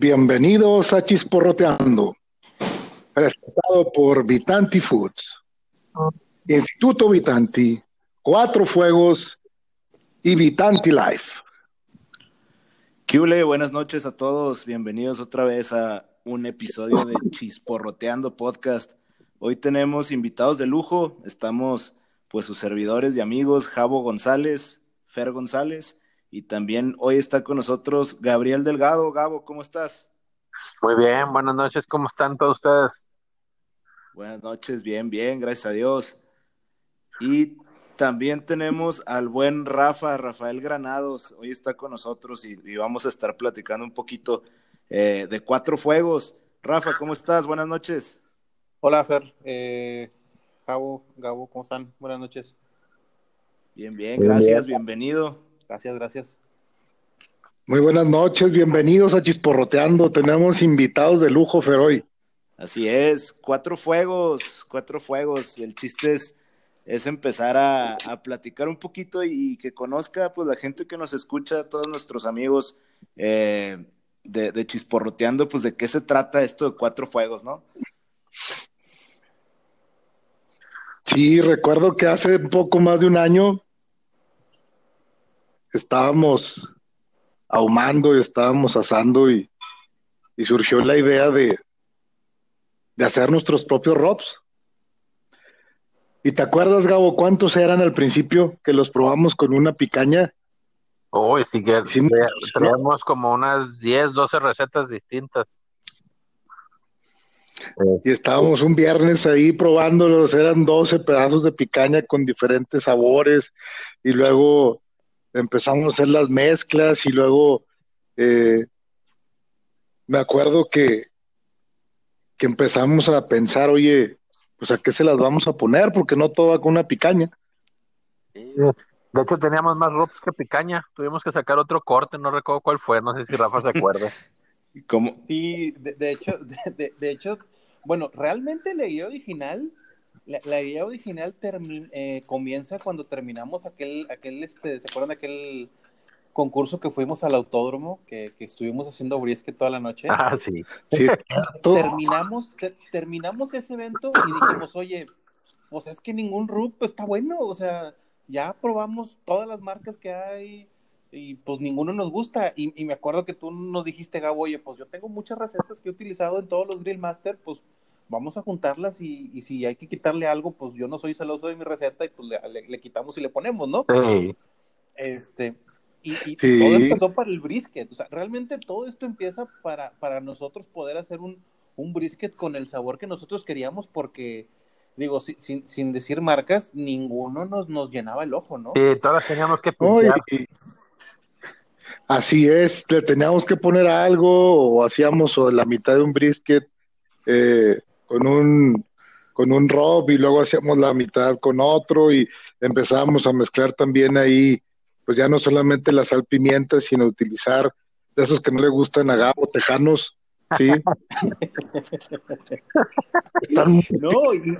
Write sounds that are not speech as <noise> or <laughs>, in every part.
Bienvenidos a Chisporroteando, presentado por Vitanti Foods, Instituto Vitanti, Cuatro Fuegos y Vitanti Life. Kiule, buenas noches a todos, bienvenidos otra vez a un episodio de Chisporroteando Podcast. Hoy tenemos invitados de lujo, estamos pues sus servidores y amigos, Javo González, Fer González, y también hoy está con nosotros Gabriel Delgado. Gabo, ¿cómo estás? Muy bien, buenas noches, ¿cómo están todos ustedes? Buenas noches, bien, bien, gracias a Dios. Y también tenemos al buen Rafa, Rafael Granados, hoy está con nosotros y, vamos a estar platicando un poquito eh, de Cuatro Fuegos. Rafa, ¿cómo estás? Buenas noches. Hola, Fer. Eh, Gabo, Gabo, ¿cómo están? Buenas noches. Bien, bien, gracias, bienvenido. Gracias, gracias. Muy buenas noches, bienvenidos a Chisporroteando. Tenemos invitados de lujo, Feroy. Así es, cuatro fuegos, cuatro fuegos. El chiste es, es empezar a, platicar un poquito y, que conozca pues la gente que nos escucha, todos nuestros amigos eh, de, de Chisporroteando, pues de qué se trata esto de cuatro fuegos, ¿no? Sí, recuerdo que hace poco más de un año estábamos ahumando y estábamos asando y, surgió la idea de, de hacer nuestros propios robs. ¿Y te acuerdas, Gabo, cuántos eran al principio que los probamos con una picaña? Uy, sí que tenemos como unas 10, 12 recetas distintas. Y estábamos un viernes ahí probándolos, eran 12 pedazos de picaña con diferentes sabores y luego empezamos a hacer las mezclas y luego eh, me acuerdo que, que empezamos a pensar, oye, pues a qué se las vamos a poner, porque no todo va con una picaña. De hecho, teníamos más ropes que picaña. Tuvimos que sacar otro corte, no recuerdo cuál fue, no sé si Rafa se acuerda. <laughs> ¿Cómo? Sí, de, hecho, <laughs> de, de, hecho, bueno, realmente la idea original, la, idea original eh, comienza cuando terminamos aquel, aquel, este, ¿se acuerdan de aquel concurso que fuimos al autódromo, que, estuvimos haciendo brisket toda la noche? Ah, sí. <laughs> terminamos, terminamos ese evento y dijimos, oye, pues es que ningún RUP está bueno, o sea, ya probamos todas las marcas que hay, y pues ninguno nos gusta. Y, me acuerdo que tú nos dijiste, Gabo, oye, pues yo tengo muchas recetas que he utilizado en todos los Grill Master, pues vamos a juntarlas y, si hay que quitarle algo, pues yo no soy celoso de mi receta y pues le, quitamos y le ponemos, ¿no? Sí. Este, y, todo empezó para el brisket. O sea, realmente todo esto empieza para, para nosotros poder hacer un, un brisket con el sabor que nosotros queríamos porque digo, sin, sin decir marcas, ninguno nos, nos llenaba el ojo, ¿no? Sí, todas teníamos que Así es, le teníamos que poner algo o hacíamos la mitad de un brisket eh, con un con un rob y luego hacíamos la mitad con otro y empezábamos a mezclar también ahí, pues ya no solamente la sal pimienta, sino utilizar de esos que no le gustan a Gabo, tejanos, sí. no, y,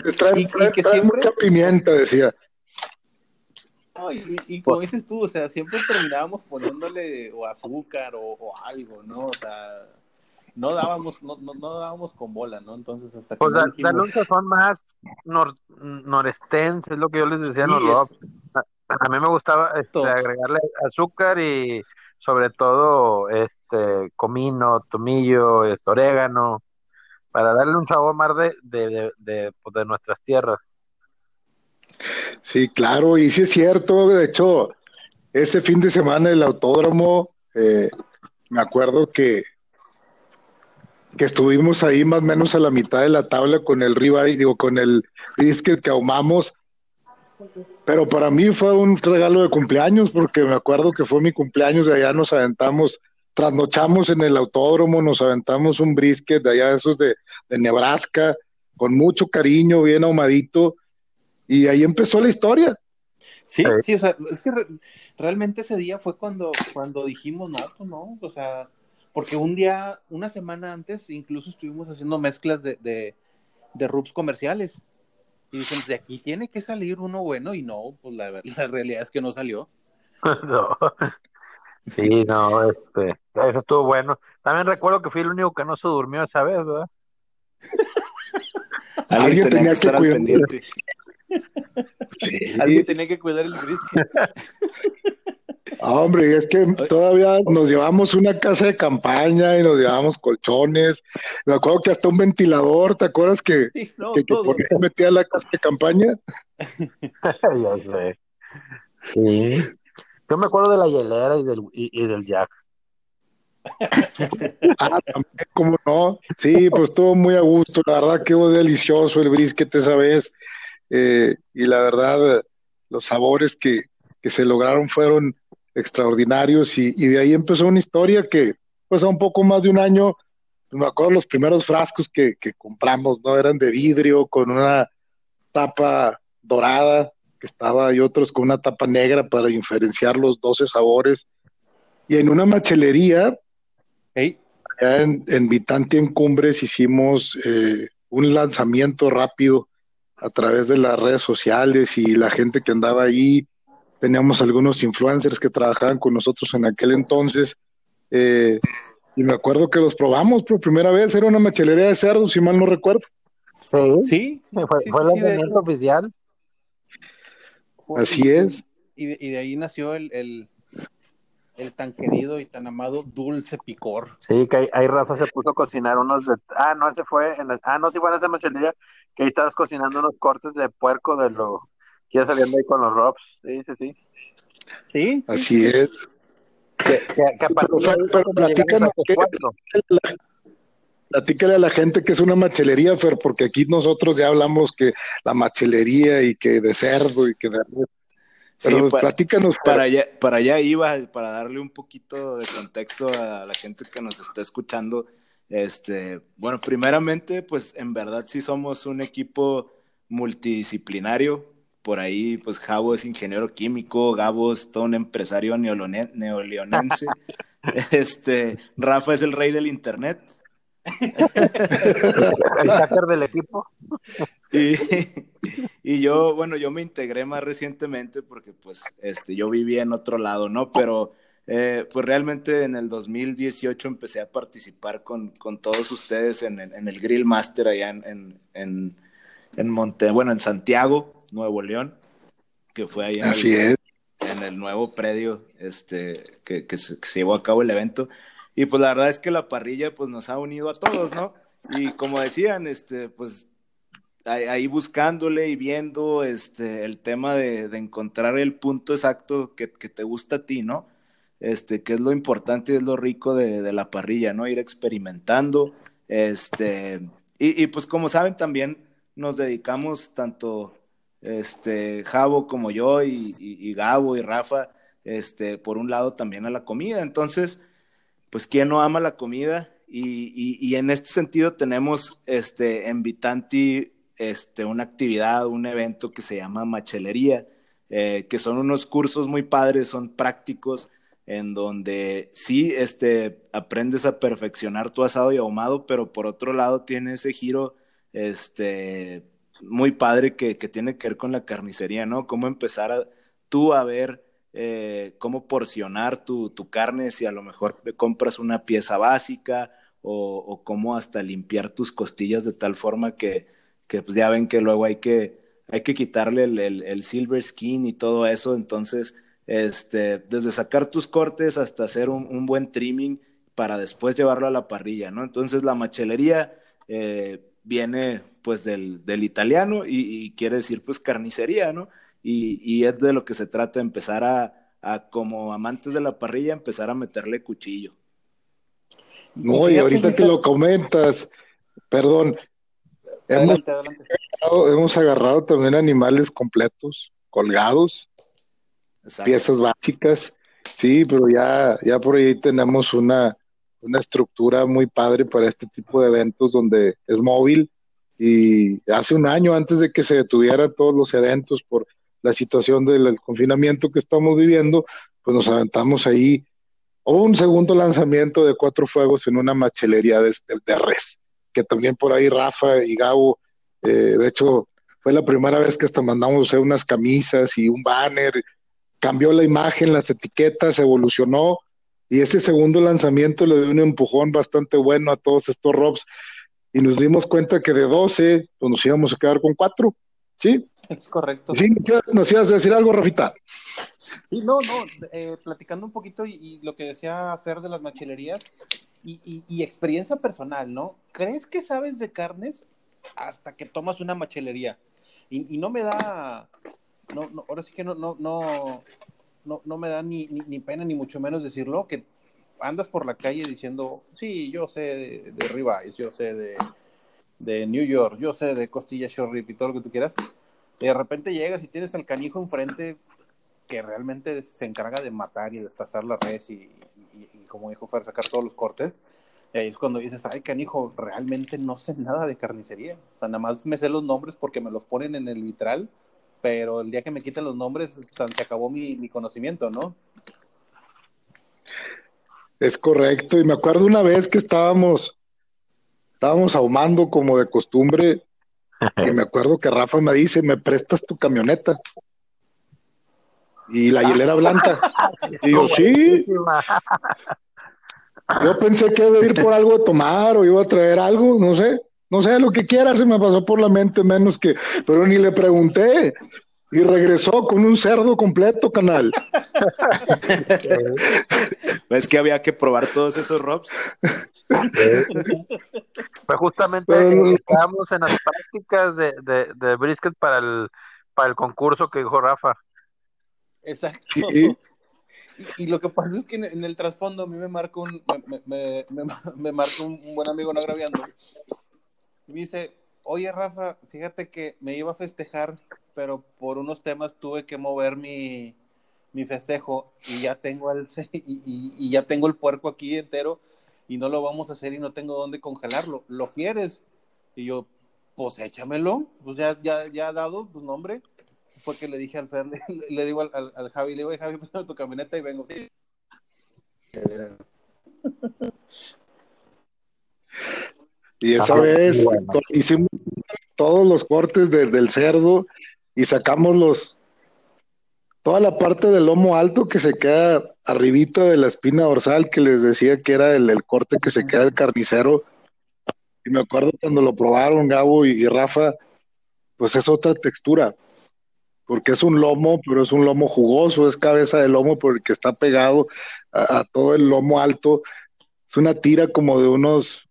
que siempre... mucha pimienta, decía y, como dices tú, o sea, siempre terminábamos poniéndole o azúcar o, algo, ¿no? O sea, no dábamos, no, no, dábamos con bola, ¿no? Entonces hasta que. Pues la, dijimos... son más nor, norestenses, es lo que yo les decía los a, mí me gustaba este, agregarle azúcar y sobre todo este comino, tomillo, este, orégano, para darle un sabor más de, de, de, pues, de nuestras tierras. Sí, claro, y sí es cierto, de hecho, ese fin de semana el autódromo, eh, me acuerdo que, que estuvimos ahí más o menos a la mitad de la tabla con el ribeye, digo, con el brisket que ahumamos, pero para mí fue un regalo de cumpleaños, porque me acuerdo que fue mi cumpleaños, de allá nos aventamos, trasnochamos en el autódromo, nos aventamos un brisket de allá, esos de, de Nebraska, con mucho cariño, bien ahumadito, y ahí empezó la historia. Sí, sí, o sea, es que realmente ese día fue cuando, cuando dijimos, no, pues no, o sea, porque un día, una semana antes, incluso estuvimos haciendo mezclas de, de, de RUPs comerciales. Y dicen, de aquí tiene que salir uno bueno, y no, pues la, <laughs> la realidad es que no salió. <laughs> no. Sí, no, este, eso estuvo bueno. También recuerdo que fui el único que no se durmió esa vez, ¿verdad? <laughs> Alguien, tenía, que, estar pendiente. Alguien tenía que cuidar el brisket. Ah, hombre, es que todavía nos llevamos una casa de campaña y nos llevamos colchones. Me acuerdo que hasta un ventilador, ¿te acuerdas que, Sí, no, que, que todo. metía la casa de campaña? <laughs> ya sé. Sí. Yo me acuerdo de la hielera y del, y, y del jack. <laughs> Ah, también, ¿cómo no? Sí, pues estuvo muy a gusto. La verdad que fue delicioso el brisket esa vez. Eh, y la verdad, los sabores que, que se lograron fueron extraordinarios. Y, y de ahí empezó una historia que, pues, a un poco más de un año, me acuerdo los primeros frascos que, que compramos, ¿no? Eran de vidrio con una tapa dorada que estaba y otros con una tapa negra para diferenciar los 12 sabores. Y en una machelería, Ey, allá en, en Vitanti en Cumbres hicimos eh, un lanzamiento rápido a través de las redes sociales y la gente que andaba ahí. Teníamos algunos influencers que trabajaban con nosotros en aquel entonces. eh, y me acuerdo que los probamos por primera vez. Era una machelería de cerdos, si mal no recuerdo. Sí, sí, fue, sí, fue sí, el lanzamiento oficial. Así es. Y de, y de ahí nació el, el, el tan querido y tan amado dulce picor. Sí, que ahí, ahí Rafa se puso a cocinar unos de... Ah, no, ese fue en la- Ah, no, sí fue en esa machelería que ahí estabas cocinando unos cortes de puerco de lo que ya saliendo ahí con los Robs. Sí, sí, sí. Sí, Así es. Que, que, que a partir de ahí Pero platícanos, a ¿qué- cuatro. Platícale a la gente que es una machelería, Fer, porque aquí nosotros ya hablamos que la machelería y que de cerdo y que de... Sí, Pero pa- platícanos, Fer. para allá, para allá iba, para darle un poquito de contexto a la gente que nos está escuchando. Este, bueno, primeramente, pues en verdad sí somos un equipo multidisciplinario. Por ahí, pues Javo es ingeniero químico, Gabo es todo un empresario neoleonense. <laughs> Este, Rafa es el rey del internet. El hacker del equipo. Y, y yo, bueno, yo me integré más recientemente porque pues este, yo vivía en otro lado, ¿no? Pero eh, pues realmente en el 2018 empecé a participar con, con todos ustedes en, el- en el Grill Master allá en, en, en Monte, bueno, en Santiago, Nuevo León, que fue ahí en el, Así es. en el nuevo predio este, que, que se, que se llevó a cabo el evento. Y pues la verdad es que la parrilla pues nos ha unido a todos, ¿no? Y como decían, este, pues ahí, ahí buscándole y viendo este, el tema de, de encontrar el punto exacto que, que te gusta a ti, ¿no? Este, que es lo importante y es lo rico de, de la parrilla, ¿no? Ir experimentando, este, y, y pues como saben también nos dedicamos tanto este, Javo como yo y, y, y Gabo y Rafa, este, por un lado también a la comida. Entonces, pues, ¿quién no ama la comida? Y, y, en este sentido tenemos este, en Vitanti este, una actividad, un evento que se llama Machelería, eh, que son unos cursos muy padres, son prácticos, en donde sí este, aprendes a perfeccionar tu asado y ahumado, pero por otro lado tiene ese giro este, muy padre que, que tiene que ver con la carnicería, ¿no? Cómo empezar tú a ver eh, cómo porcionar tu, tu, carne, si a lo mejor compras una pieza básica o, cómo hasta limpiar tus costillas de tal forma que, que pues ya ven que luego hay que, hay que quitarle el, el, el silver skin y todo eso, entonces, este, desde sacar tus cortes hasta hacer un, un, buen trimming para después llevarlo a la parrilla, ¿no? Entonces la machelería eh, viene pues del, del italiano y, y, quiere decir pues carnicería, ¿no? Y, y, es de lo que se trata, empezar a, a, como amantes de la parrilla, empezar a meterle cuchillo. No, y ahorita que lo comentas, perdón, adelante, hemos, adelante. hemos agarrado también animales completos, colgados, Exacto. piezas básicas, sí, pero ya, ya por ahí tenemos una, una estructura muy padre para este tipo de eventos donde es móvil y hace un año antes de que se detuvieran todos los eventos por la situación del confinamiento que estamos viviendo, pues nos aventamos ahí. Hubo un segundo lanzamiento de cuatro fuegos en una machelería de, res, que también por ahí Rafa y Gabo, eh, de hecho, fue la primera vez que hasta mandamos unas camisas y un banner, cambió la imagen, las etiquetas, evolucionó, Y ese segundo lanzamiento le dio un empujón bastante bueno a todos estos Robs y nos dimos cuenta que de 12 pues nos íbamos a quedar con 4. ¿Sí? Es correcto. Sí, nos ibas a decir algo, Rafita. Sí, no, no, eh, platicando un poquito y, lo que decía Fer de las machilerías y, y, experiencia personal, ¿no? ¿Crees que sabes de carnes hasta que tomas una machelería? Y, no me da, no, no, ahora sí que no, no, no, no, no me da ni, ni, pena ni mucho menos decirlo, que andas por la calle diciendo, sí, yo sé de, de yo sé de, de New York, yo sé de costilla short rib y todo lo que tú quieras, y de repente llegas y tienes al canijo enfrente que realmente se encarga de matar y destazar la res y, como dijo Fer, sacar todos los cortes. Y ahí es cuando dices, ay, canijo, realmente no sé nada de carnicería. O sea, nada más me sé los nombres porque me los ponen en el vitral, pero el día que me quiten los nombres, o sea, se acabó mi, mi conocimiento, ¿no? Es correcto. Y me acuerdo una vez que estábamos, estábamos ahumando como de costumbre, <laughs> y me acuerdo que Rafa me dice, ¿me prestas tu camioneta? y la hielera blanca. <laughs> y yo, sí. Yo pensé que iba a ir por algo de tomar o iba a traer algo, no sé, no sé, lo que quiera se me pasó por la mente, menos que, pero ni le pregunté. Y regresó con un cerdo completo, canal. ¿Ves que había que probar todos esos robs? Fue justamente estábamos en las prácticas de, de, de brisket para el, para el concurso que dijo Rafa. Exacto. Y, lo que pasa es que en, el trasfondo a mí me marca un, me, me, marca un, buen amigo no agraviando. Y me dice, oye Rafa, fíjate que me iba a festejar, pero por unos temas tuve que mover mi, mi festejo y ya tengo el <laughs> y, y, ya tengo el puerco aquí entero y no lo vamos a hacer y no tengo dónde congelarlo. ¿Lo quieres? Y yo, pues échamelo, pues ya, ya, ya ha dado tu nombre fue que le dije al Fer, <laughs> le, digo al, al, Javi, le digo, Javi, <laughs> préstame tu camioneta y vengo. Y esa vez hicimos todos los cortes del cerdo y sacamos los toda la parte del lomo alto que se queda arribita de la espina dorsal que les decía que era el, corte que se queda el carnicero. Y me acuerdo cuando lo probaron Gabo y Rafa, pues es otra textura porque es un lomo, pero es un lomo jugoso, es cabeza de lomo porque está pegado a, todo el lomo alto. Es una tira como de unos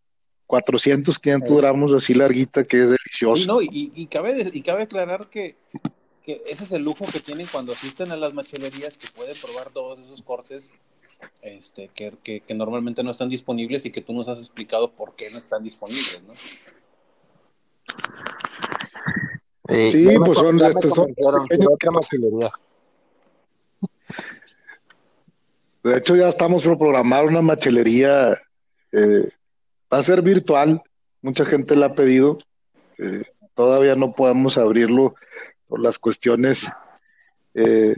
400, 500 gramos así larguita que es delicioso. no, y, cabe, y cabe aclarar que, ese es el lujo que tienen cuando asisten a las machelerías, que pueden probar todos esos cortes este, que, que, normalmente no están disponibles y que tú nos has explicado por qué no están disponibles, ¿no? sí, pues son, de De hecho, ya estamos por programar una machelería. Eh, va a ser virtual. Mucha gente la ha pedido. Eh, todavía no podemos abrirlo por las cuestiones eh,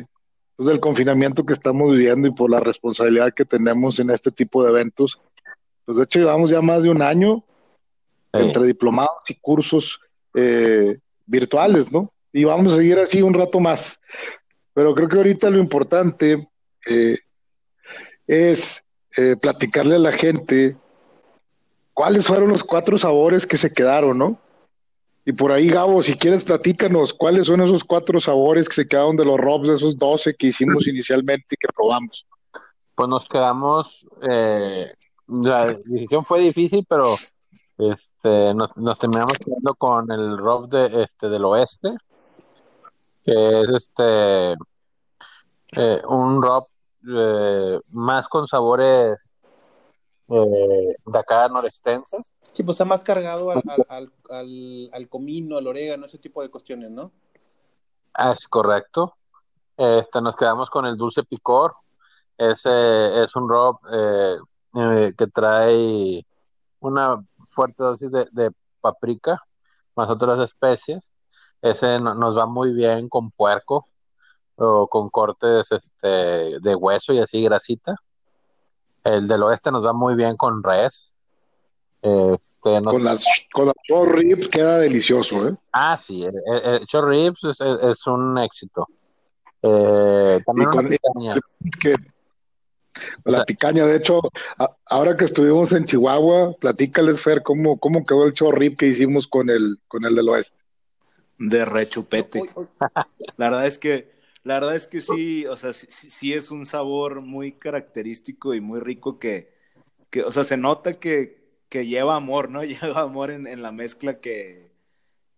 pues del confinamiento que estamos viviendo y por la responsabilidad que tenemos en este tipo de eventos. Pues de hecho, llevamos ya más de un año entre diplomados y cursos eh, virtuales, ¿no? Y vamos a seguir así un rato más. Pero creo que ahorita lo importante eh, es platicarle a la gente cuáles fueron los cuatro sabores que se quedaron, ¿no? Y por ahí, Gabo, si quieres, platícanos cuáles son esos cuatro sabores que se quedaron de los ROBs, de esos 12 que hicimos inicialmente y que probamos. Pues nos quedamos, eh, la decisión fue difícil, pero este, nos, terminamos quedando con el rob de, este, del oeste, que es este eh, un rob eh, más con sabores eh, de acá norestenses. Sí, pues está más cargado al, al, al, al, comino, al orégano, ese tipo de cuestiones, ¿no? Ah, es correcto. Este, nos quedamos con el dulce picor. Ese es un rob que trae una fuerte dosis de, paprika, más otras especies. Ese nos va muy bien con puerco o con cortes este, de hueso y así grasita. El del oeste nos va muy bien con res. Este, con, las, con ribs queda delicioso, ¿eh? Ah, sí, el, el, ribs es, un éxito. Eh, también una que, la picaña. De hecho, ahora que estuvimos en Chihuahua, platícales, Fer, cómo, cómo quedó el chorrip que hicimos con el, con el del oeste. De rechupete. <laughs> La verdad es que, la verdad es que sí, o sea, sí, sí es un sabor muy característico y muy rico que, que o sea, se nota que, que lleva amor, ¿no? <laughs> Lleva amor en, en la mezcla que,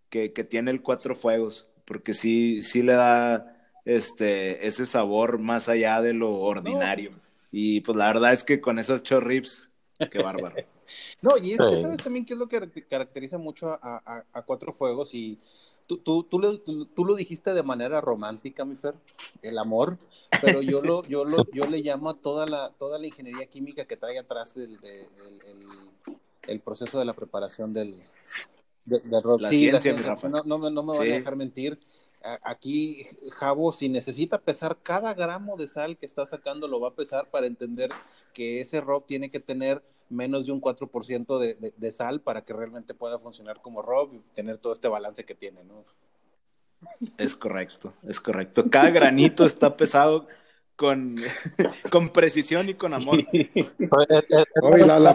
que, que, tiene el Cuatro Fuegos, porque sí, sí le da este, ese sabor más allá de lo ordinario. Y pues la verdad es que con esos chorrips, qué bárbaro. <laughs> no, y es que sabes también qué es lo que caracteriza mucho a, a, Cuatro Fuegos y tú, tú, tú, lo, tú, lo dijiste de manera romántica, mi Fer, el amor, pero yo lo, yo lo, yo le llamo a toda la, toda la ingeniería química que trae atrás el, proceso de la preparación del, del, La ciencia, No, no, no, me van a dejar mentir. Aquí Javo, si necesita pesar cada gramo de sal que está sacando, lo va a pesar para entender que ese rob tiene que tener menos de un 4% de, de, de sal para que realmente pueda funcionar como rob y tener todo este balance que tiene, ¿no? Es correcto, es correcto. Cada granito está pesado con, <laughs> con precisión y con amor. la, la,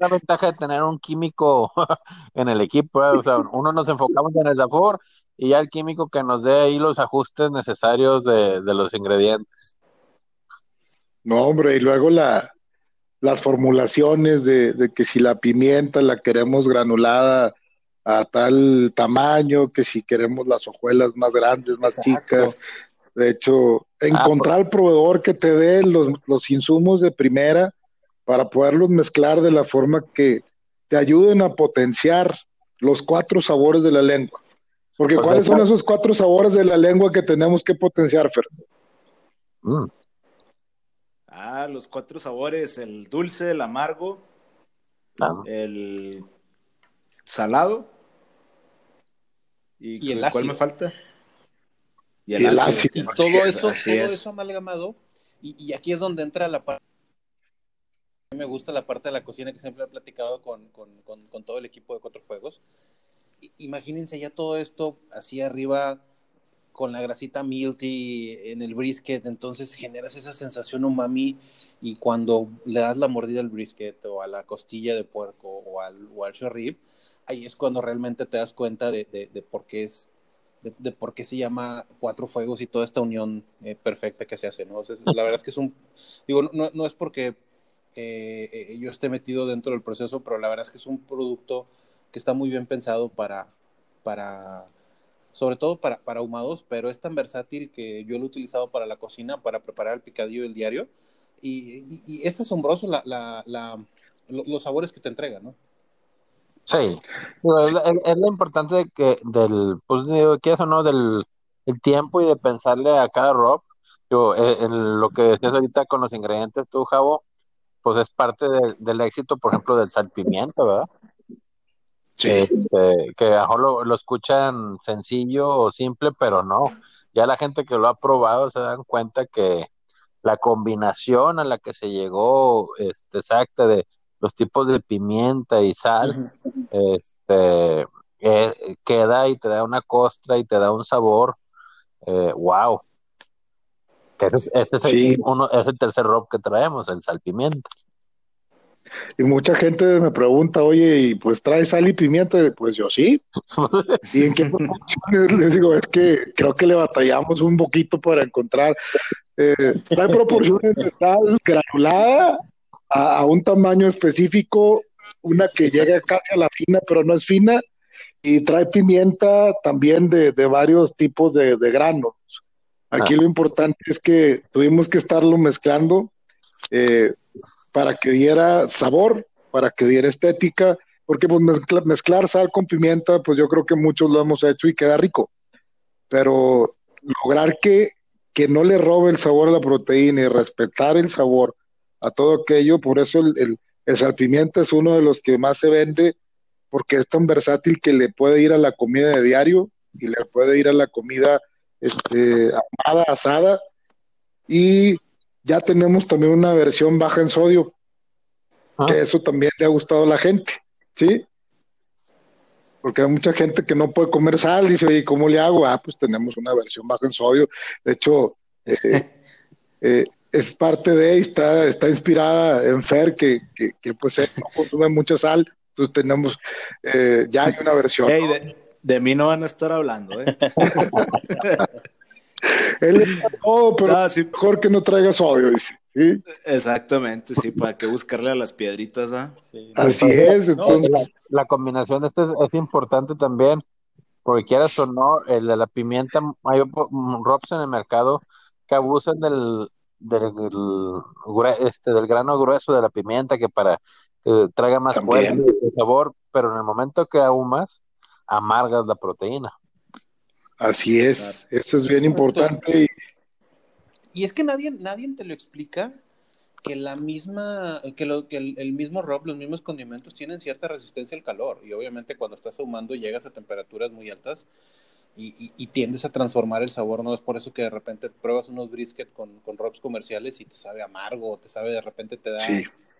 la, ventaja de tener un químico <laughs> en el equipo, ¿eh? o sea, uno nos enfocamos en el sabor y ya el químico que nos dé ahí los ajustes necesarios de, los ingredientes. No, hombre, y luego la, las formulaciones de, de, que si la pimienta la queremos granulada a tal tamaño, que si queremos las hojuelas más grandes, más chicas. De hecho, encontrar el proveedor que te dé los, los insumos de primera para poderlos mezclar de la forma que te ayuden a potenciar los cuatro sabores de la lengua. Porque pues ¿cuáles son esos cuatro sabores de la lengua que tenemos que potenciar, Fer? Mm. Ah, los cuatro sabores, el dulce, el amargo, el salado. ¿Y, el cuál me falta? Y el, ácido. Todo eso, todo eso amalgamado. Y, y, aquí es donde entra la parte. Me gusta la parte de la cocina que siempre he platicado con, con, con, con todo el equipo de Cuatro Juegos imagínense ya todo esto así arriba con la grasita milty en el brisket, entonces generas esa sensación umami y cuando le das la mordida al brisket o a la costilla de puerco o al, o al rib, ahí es cuando realmente te das cuenta de, de, por qué es de, por qué se llama Cuatro Fuegos y toda esta unión eh, perfecta que se hace, ¿no? la verdad es que es un, digo, no, no es porque eh, eh, yo esté metido dentro del proceso, pero la verdad es que es un producto que está muy bien pensado para, para sobre todo para, para ahumados, pero es tan versátil que yo lo he utilizado para la cocina, para preparar el picadillo del diario, y, es asombroso la, la, los sabores que te entrega, ¿no? Sí, es, lo importante de que del, pues digo, ¿qué es o no? Del el tiempo y de pensarle a cada rock. Yo, eh, lo que decías ahorita con los ingredientes, tú, Javo, pues es parte del éxito, por ejemplo, del salpimiento, ¿verdad? Sí. Este, que a lo, lo escuchan sencillo o simple, pero no. Ya la gente que lo ha probado se dan cuenta que la combinación a la que se llegó este, exacta de los tipos de pimienta y sal, este, eh, queda y te da una costra y te da un sabor, eh, wow. Que ese, es, el, uno, es el tercer rock que traemos, el salpimiento. Y mucha gente me pregunta, oye, ¿y pues trae sal y pimienta? Pues yo sí. <laughs> ¿Y en qué proporciones? <laughs> Les digo, es que creo que le batallamos un poquito para encontrar. Eh, trae proporciones de sal granulada a, un tamaño específico, una que llega casi a la fina, pero no es fina, y trae pimienta también de, de varios tipos de, de granos. Aquí ah. lo importante es que tuvimos que estarlo mezclando. Eh, para que diera sabor, para que diera estética, porque pues, mezclar, sal con pimienta, pues yo creo que muchos lo hemos hecho y queda rico, pero lograr que, que no le robe el sabor a la proteína y respetar el sabor a todo aquello, por eso el, el, el salpimienta es uno de los que más se vende, porque es tan versátil que le puede ir a la comida de diario y le puede ir a la comida este, amada, asada, y ya tenemos también una versión baja en sodio, que ah. eso también le ha gustado a la gente, ¿sí? Porque hay mucha gente que no puede comer sal, y dice, oye, ¿cómo le hago? Ah, pues tenemos una versión baja en sodio. De hecho, eh, <laughs> eh, es parte de, está, está inspirada en Fer, que, que, pues no consume mucha sal, entonces tenemos, eh, ya hay una versión. de, mí no van a estar hablando, ¿eh? <laughs> Él es <laughs> todo, pero mejor que no traiga sodio, dice. ¿sí? Exactamente, sí, para que buscarle a las piedritas, ¿ah? Así es, entonces. la, combinación de este es, importante también, porque quieras o no, el de la pimienta, hay ROPS en el mercado que abusan del, del, este, del grano grueso de la pimienta que para que traiga más fuerza y sabor, pero en el momento que ahumas, amargas la proteína. Así es, eso es bien importante. Y... es que nadie, nadie te lo explica que la misma, que, lo, que el, mismo rob, los mismos condimentos tienen cierta resistencia al calor. Y obviamente cuando estás ahumando llegas a temperaturas muy altas y, y, tiendes a transformar el sabor. No es por eso que de repente pruebas unos brisket con, con robs comerciales y te sabe amargo, te sabe de repente te da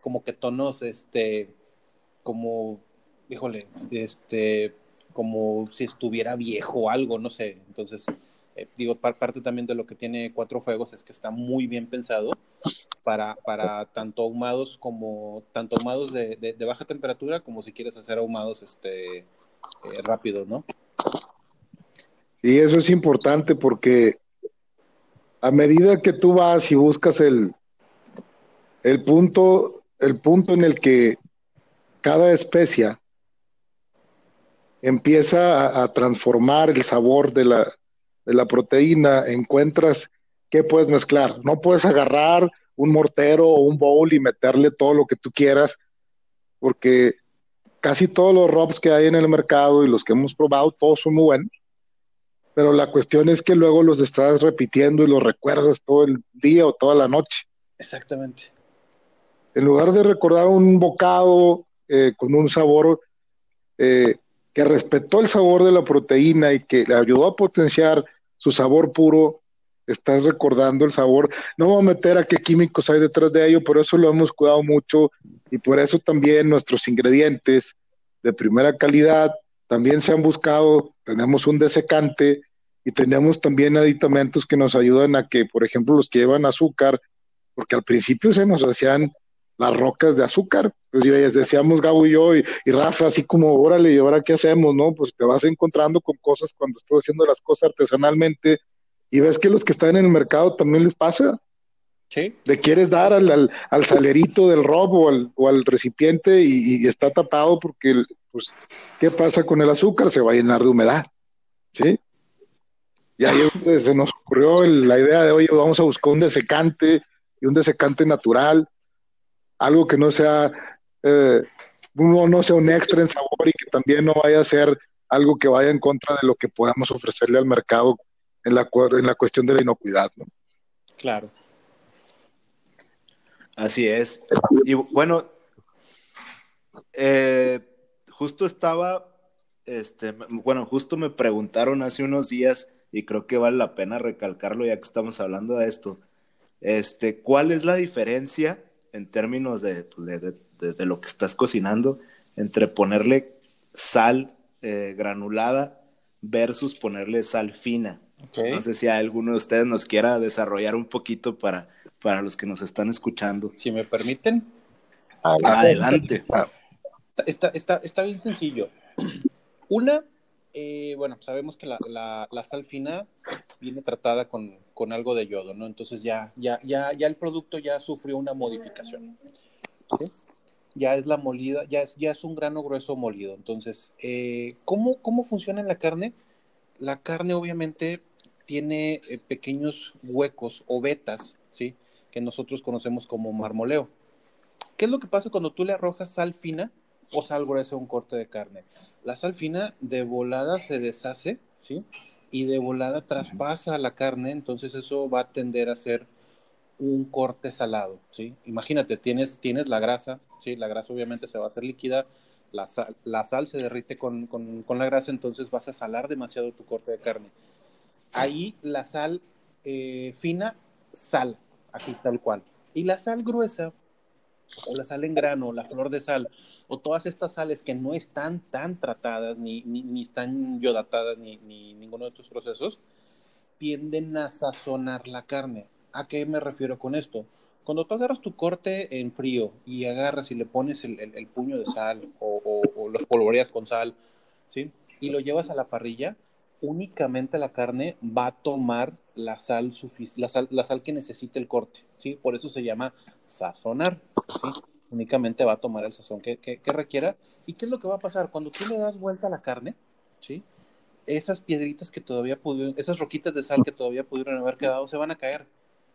como que tonos, este, como, híjole, este, como si estuviera viejo o algo, no sé. Entonces, eh, digo, parte también de lo que tiene Cuatro Fuegos es que está muy bien pensado para, para tanto ahumados como, tanto ahumados de, de, baja temperatura como si quieres hacer ahumados este, eh, rápidos, ¿no? Y eso es importante porque a medida que tú vas y buscas el, el punto, el punto en el que cada especie empieza a, transformar el sabor de la, de la proteína, encuentras qué puedes mezclar. No puedes agarrar un mortero o un bowl y meterle todo lo que tú quieras, porque casi todos los ROBs que hay en el mercado y los que hemos probado, todos son muy buenos. Pero la cuestión es que luego los estás repitiendo y los recuerdas todo el día o toda la noche. Exactamente. En lugar de recordar un bocado eh, con un sabor eh, que respetó el sabor de la proteína y que le ayudó a potenciar su sabor puro, estás recordando el sabor. No voy a meter a qué químicos hay detrás de ello, por eso lo hemos cuidado mucho y por eso también nuestros ingredientes de primera calidad también se han buscado. Tenemos un desecante y tenemos también aditamentos que nos ayudan a que, por ejemplo, los que llevan azúcar, porque al principio se nos hacían las rocas de azúcar. Pues decíamos Gabo y yo, y, Rafa, así como, órale, ¿y ahora qué hacemos? no Pues te vas encontrando con cosas cuando estás haciendo las cosas artesanalmente y ves que los que están en el mercado también les pasa. Sí. Le quieres dar al, al, salerito del robo o al, recipiente y, está tapado porque, pues, ¿qué pasa con el azúcar? Se va a llenar de humedad. ¿Sí? Y ahí se nos ocurrió la idea de, oye, vamos a buscar un desecante y un desecante natural algo que no sea, eh, no sea un extra en sabor y que también no vaya a ser algo que vaya en contra de lo que podamos ofrecerle al mercado en la, en la cuestión de la inocuidad. ¿no? Claro. Así es. Y bueno, eh, justo estaba, este, bueno, justo me preguntaron hace unos días y creo que vale la pena recalcarlo ya que estamos hablando de esto. Este, ¿cuál es la diferencia en términos pues, de, de, lo que estás cocinando, entre ponerle sal eh, granulada versus ponerle sal fina. No sé si alguno de ustedes nos quiera desarrollar un poquito para, para los que nos están escuchando. Si me permiten. Adelante. Está, está, está bien sencillo. Una, eh, bueno, sabemos que la, la, la, sal fina viene tratada con, con, algo de yodo, ¿no? Entonces ya, ya, ya, ya el producto ya sufrió una modificación. Ya es la molida, ya es, ya es un grano grueso molido. Entonces, eh, ¿cómo, ¿cómo funciona en la carne? La carne obviamente tiene eh, pequeños huecos o vetas, ¿sí? Que nosotros conocemos como marmoleo. ¿Qué es lo que pasa cuando tú le arrojas sal fina o sal gruesa a un corte de carne? La sal fina de volada se deshace, ¿sí? Y de volada traspasa la carne, entonces eso va a tender a ser un corte salado, ¿sí? Imagínate, tienes, tienes la grasa, ¿sí? La grasa obviamente se va a hacer líquida, la sal, la sal se derrite con, la grasa, entonces vas a salar demasiado tu corte de carne. Ahí la sal eh, fina sal, así tal cual. Y la sal gruesa o la sal en grano, la flor de sal, o todas estas sales que no están tan tratadas, ni, ni, están yodatadas, ni, ni ninguno de estos procesos, tienden a sazonar la carne. ¿A qué me refiero con esto? Cuando tú agarras tu corte en frío y agarras y le pones el, puño de sal o, los polvoreas con sal, ¿sí? Y lo llevas a la parrilla, únicamente la carne va a tomar la sal, la sal, la sal que necesite el corte, ¿sí? Por eso se llama sazonar, ¿sí? Únicamente va a tomar el sazón que, requiera. ¿Y qué es lo que va a pasar? Cuando tú le das vuelta a la carne, ¿sí? Esas piedritas que todavía pudieron, esas roquitas de sal que todavía pudieron haber quedado, se van a caer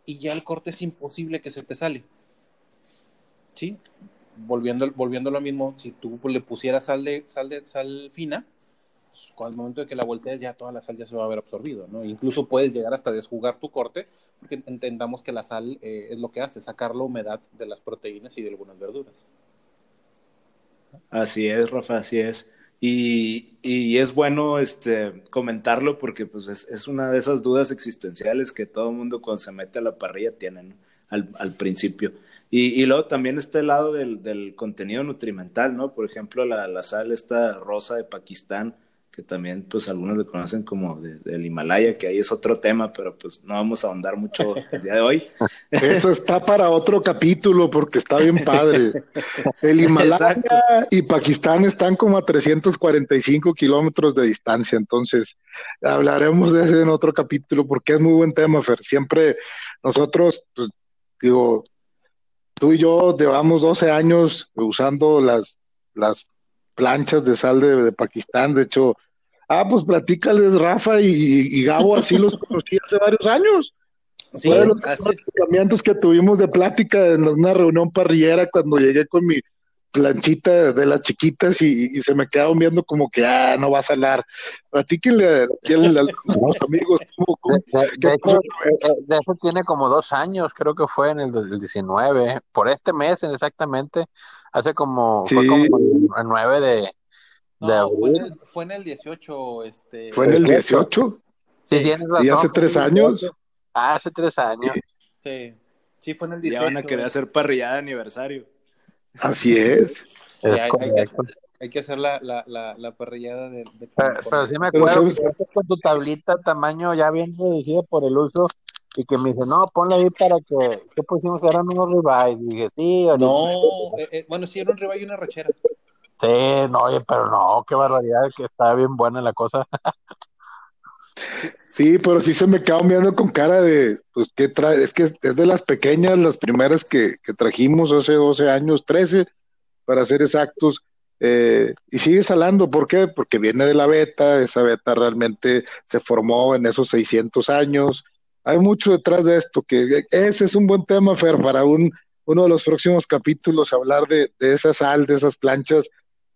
y ya el corte es imposible que se te sale. ¿Sí? Volviendo, volviendo a lo mismo, si tú le pusieras sal de, sal de sal fina, pues, al momento de que la voltees ya toda la sal ya se va a haber absorbido, ¿no? Incluso puedes llegar hasta desjugar tu corte, porque entendamos que la sal eh, es lo que hace, sacar la humedad de las proteínas y de algunas verduras. Así es, Rafa, así es. Y, y, es bueno este, comentarlo porque pues, es, una de esas dudas existenciales que todo el mundo cuando se mete a la parrilla tiene al, al, principio. Y, y, luego también está el lado del, del contenido nutrimental, ¿no? Por ejemplo, la, la, sal esta rosa de Pakistán, que también pues algunos le conocen como del Himalaya, que ahí es otro tema, pero pues no vamos a ahondar mucho el día de hoy. <laughs> Eso está para otro capítulo porque está bien padre. <laughs> El Himalaya y Pakistán están como a 345 kilómetros de distancia, entonces hablaremos de ese en otro capítulo porque es muy buen tema, Fer. Siempre nosotros, pues, digo, tú y yo llevamos 12 años usando las, las planchas de sal de, Pakistán. De hecho, ah, pues platícales, Rafa y, y Gabo, así los conocí hace varios años. Sí, Fue de los cambiamientos que tuvimos de plática en una reunión parrillera cuando llegué con mi planchita de las chiquitas y, se me quedaron viendo como que, ah, no vas a hablar. Platíquenle a, los amigos. de, eso tiene como dos años, creo que fue en el 2019, por este mes exactamente, hace como, fue como el 9 de, abril. Fue en, el, 18, este. ¿Fue en el 18? Sí, tienes razón. ¿Y hace tres años? Ah, hace tres años. Sí, sí, fue en el 18. Ya van a querer hacer parrillada de aniversario. Así es. hay, que, hacer la, la, la, parrillada de... pero, sí me acuerdo con tu tablita tamaño ya bien reducido por el uso y que me dice, no, ponle ahí para que, ¿qué pusimos? Eran unos ribeyes. Y dije, sí. No, eh, eh, bueno, sí, era un ribeye y una rachera. Sí, no, oye, pero no, qué barbaridad, que está bien buena la cosa. <laughs> Sí, pero sí se me quedó mirando con cara de, pues, ¿qué trae? Es que es de las pequeñas, las primeras que, que trajimos hace 12 años, 13, para ser exactos, eh, y sigue salando, ¿por qué? Porque viene de la beta, esa beta realmente se formó en esos 600 años, hay mucho detrás de esto, que ese es un buen tema, Fer, para un, uno de los próximos capítulos, hablar de, de esa sal, de esas planchas,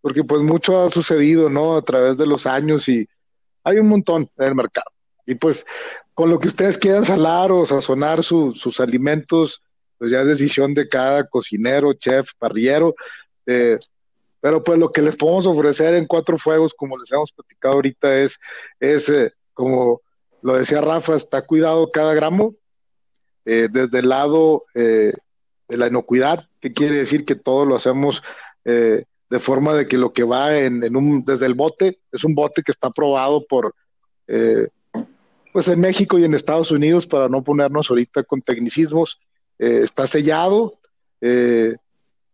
porque pues mucho ha sucedido, ¿no? A través de los años y hay un montón en el mercado. Y pues con lo que ustedes quieran salar o sazonar sus alimentos, pues ya es decisión de cada cocinero, chef, parrillero. Eh, pero pues lo que les podemos ofrecer en Cuatro Fuegos, como les hemos platicado ahorita, es, es eh, como lo decía Rafa, está cuidado cada gramo, eh, desde el lado de la inocuidad, que quiere decir que todo lo hacemos de forma de que lo que va en, un, desde el bote, es un bote que está aprobado por pues en México y en Estados Unidos, para no ponernos ahorita con tecnicismos, eh, está sellado eh,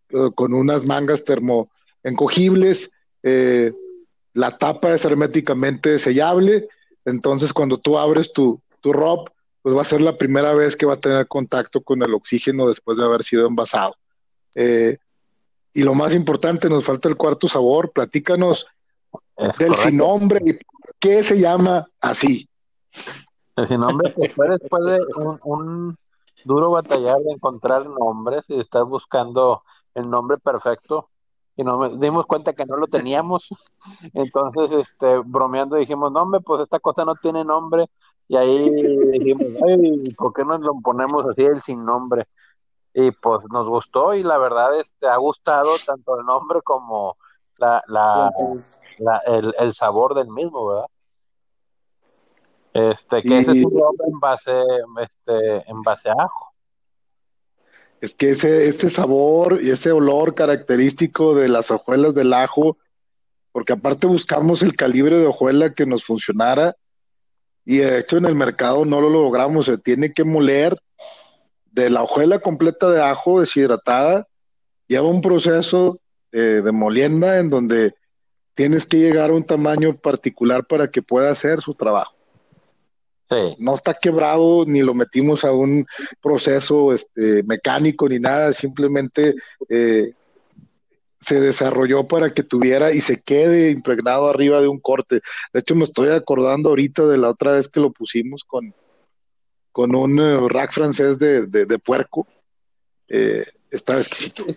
eh, con unas mangas termoencogibles, la tapa es herméticamente sellable, entonces cuando tú abres tu, tu rob, pues va a ser la primera vez que va a tener contacto con el oxígeno después de haber sido envasado. y lo más importante, nos falta el cuarto sabor, platícanos del sin nombre y por qué se llama así. El nombre pues fue después de un, duro batallar de encontrar nombres y de estar buscando el nombre perfecto y nos dimos cuenta que no lo teníamos. <laughs> Entonces, este, bromeando dijimos, no, hombre, pues esta cosa no tiene nombre. Y ahí dijimos, <laughs> ay, ¿por qué no lo ponemos así el sin nombre? Y pues nos gustó y la verdad este, ha gustado tanto el nombre como la, la, la el, el sabor del mismo, ¿verdad? Este, que ese es un nombre en base, este, en base a ajo. Es que ese, ese sabor y ese olor característico de las hojuelas del ajo, porque aparte buscamos el calibre de hojuela que nos funcionara, y de hecho en el mercado no lo logramos, se tiene que moler de la hojuela completa de ajo deshidratada, lleva un proceso eh, de molienda en donde tienes que llegar a un tamaño particular para que pueda hacer su trabajo. Sí. No está quebrado ni lo metimos a un proceso este, mecánico ni nada, simplemente eh, se desarrolló para que tuviera y se quede impregnado arriba de un corte. De hecho, me estoy acordando ahorita de la otra vez que lo pusimos con, con un eh, rack francés de, de, puerco. Eh, está es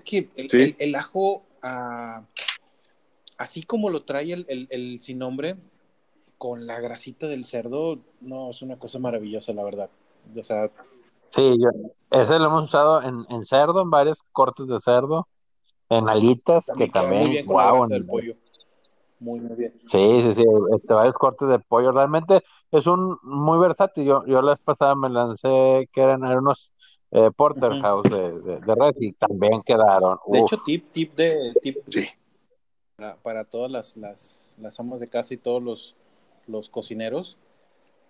que, es que el, ajo, ah, así como lo trae el, el, sin nombre, con la grasita del cerdo, no, es una cosa maravillosa, la verdad. O sea, sí, ese lo hemos usado en, en cerdo, en varios cortes de cerdo, en alitas, que también, wow. pollo. Muy, muy bien. Sí, sí, sí, este, varios cortes de pollo. Realmente es un muy versátil. Yo, yo la vez pasada me lancé que eran, unos eh, porterhouse de, de, red y también quedaron. De hecho, tip, tip de tip para, todas las, las, las amas de casa y todos los, los cocineros.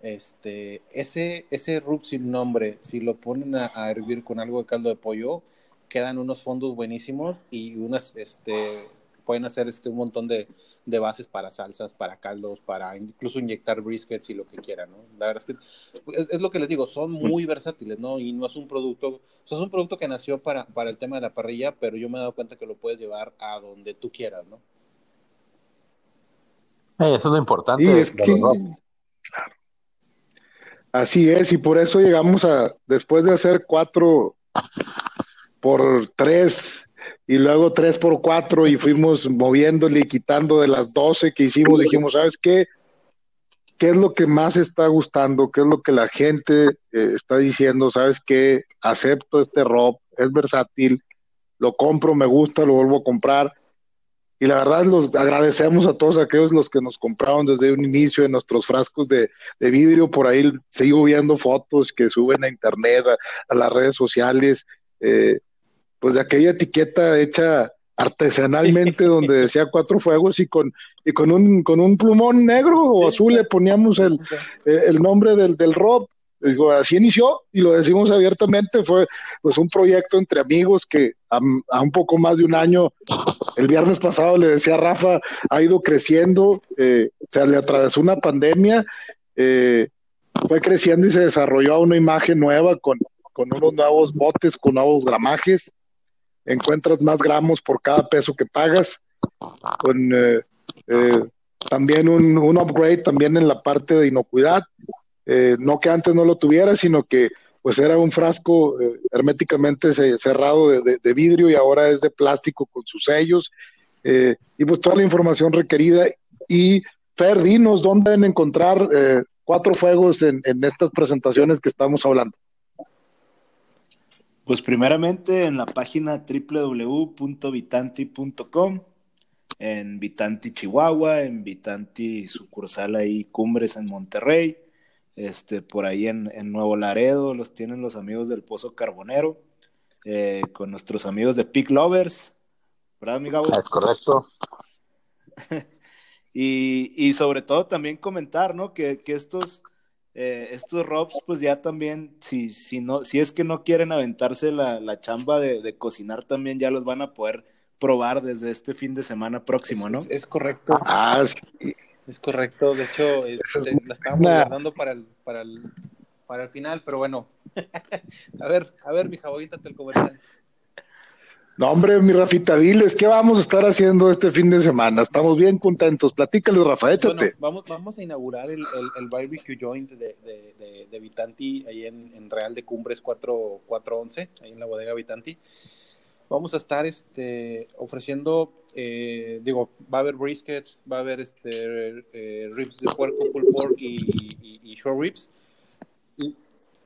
Este, ese, ese rub sin nombre, si lo ponen a, a hervir con algo de caldo de pollo, quedan unos fondos buenísimos y unas, este, pueden hacer este, un montón de, de bases para salsas, para caldos, para incluso inyectar briskets y lo que quieran, ¿no? La verdad es que es, lo que les digo, son muy versátiles, ¿no? Y no es un producto, o sea, es un producto que nació para, para el tema de la parrilla, pero yo me he dado cuenta que lo puedes llevar a donde tú quieras, ¿no? Eh, eso es lo importante. es Así es, y por eso llegamos a, después de hacer cuatro por tres y luego tres por cuatro y fuimos moviéndole y quitando de las doce que hicimos, dijimos, ¿sabes qué? ¿Qué es lo que más está gustando? ¿Qué es lo que la gente eh, está diciendo? ¿Sabes qué? Acepto este rob, es versátil, lo compro, me gusta, lo vuelvo a comprar. Y la verdad, los agradecemos a todos aquellos los que nos compraron desde un inicio en nuestros frascos de, vidrio. Por ahí sigo viendo fotos que suben a internet, a, las redes sociales. Eh, pues de aquella etiqueta hecha artesanalmente donde decía cuatro fuegos y con y con un con un plumón negro o azul le poníamos el, el nombre del, del rob digo así inició y lo decimos abiertamente fue pues un proyecto entre amigos que a, un poco más de un año el viernes pasado le decía a Rafa ha ido creciendo eh, o sea le atravesó una pandemia eh, fue creciendo y se desarrolló a una imagen nueva con con unos nuevos botes con nuevos gramajes encuentras más gramos por cada peso que pagas, con eh, eh, también un, un, upgrade también en la parte de inocuidad, eh, no que antes no lo tuviera, sino que pues era un frasco herméticamente cerrado de, vidrio y ahora es de plástico con sus sellos, y pues toda la información requerida. Y Fer, dinos dónde deben encontrar cuatro fuegos en, en estas presentaciones que estamos hablando. Pues primeramente en la página www.vitanti.com, en Vitanti Chihuahua, en Vitanti sucursal ahí Cumbres en Monterrey, este, por ahí en, Nuevo Laredo los tienen los amigos del Pozo Carbonero, eh, con nuestros amigos de Pig Lovers, ¿verdad, mi Gabo? Es correcto. <laughs> y, y sobre todo también comentar, ¿no? Que, que estos eh, estos Robs, pues ya también, si, si, no, si es que no quieren aventarse la, la chamba de, cocinar, también ya los van a poder probar desde este fin de semana próximo, ¿no? Es, correcto. Ah, Es correcto. De hecho, <laughs> este, la estábamos guardando para el, para el, para el final, pero bueno. <laughs> a ver, a ver, mi te el comercial. No, hombre, mi Rafita, diles, ¿qué vamos a estar haciendo este fin de semana? Estamos bien contentos. Platícales, Rafa, échate. vamos, vamos a inaugurar el, el, barbecue joint de, de, de, Vitanti ahí en, en, Real de Cumbres 4, 411, ahí en la bodega Vitanti. Vamos a estar este, ofreciendo, eh, digo, va a haber briskets, va a haber este, eh, ribs de puerco, full pork y, y, y short ribs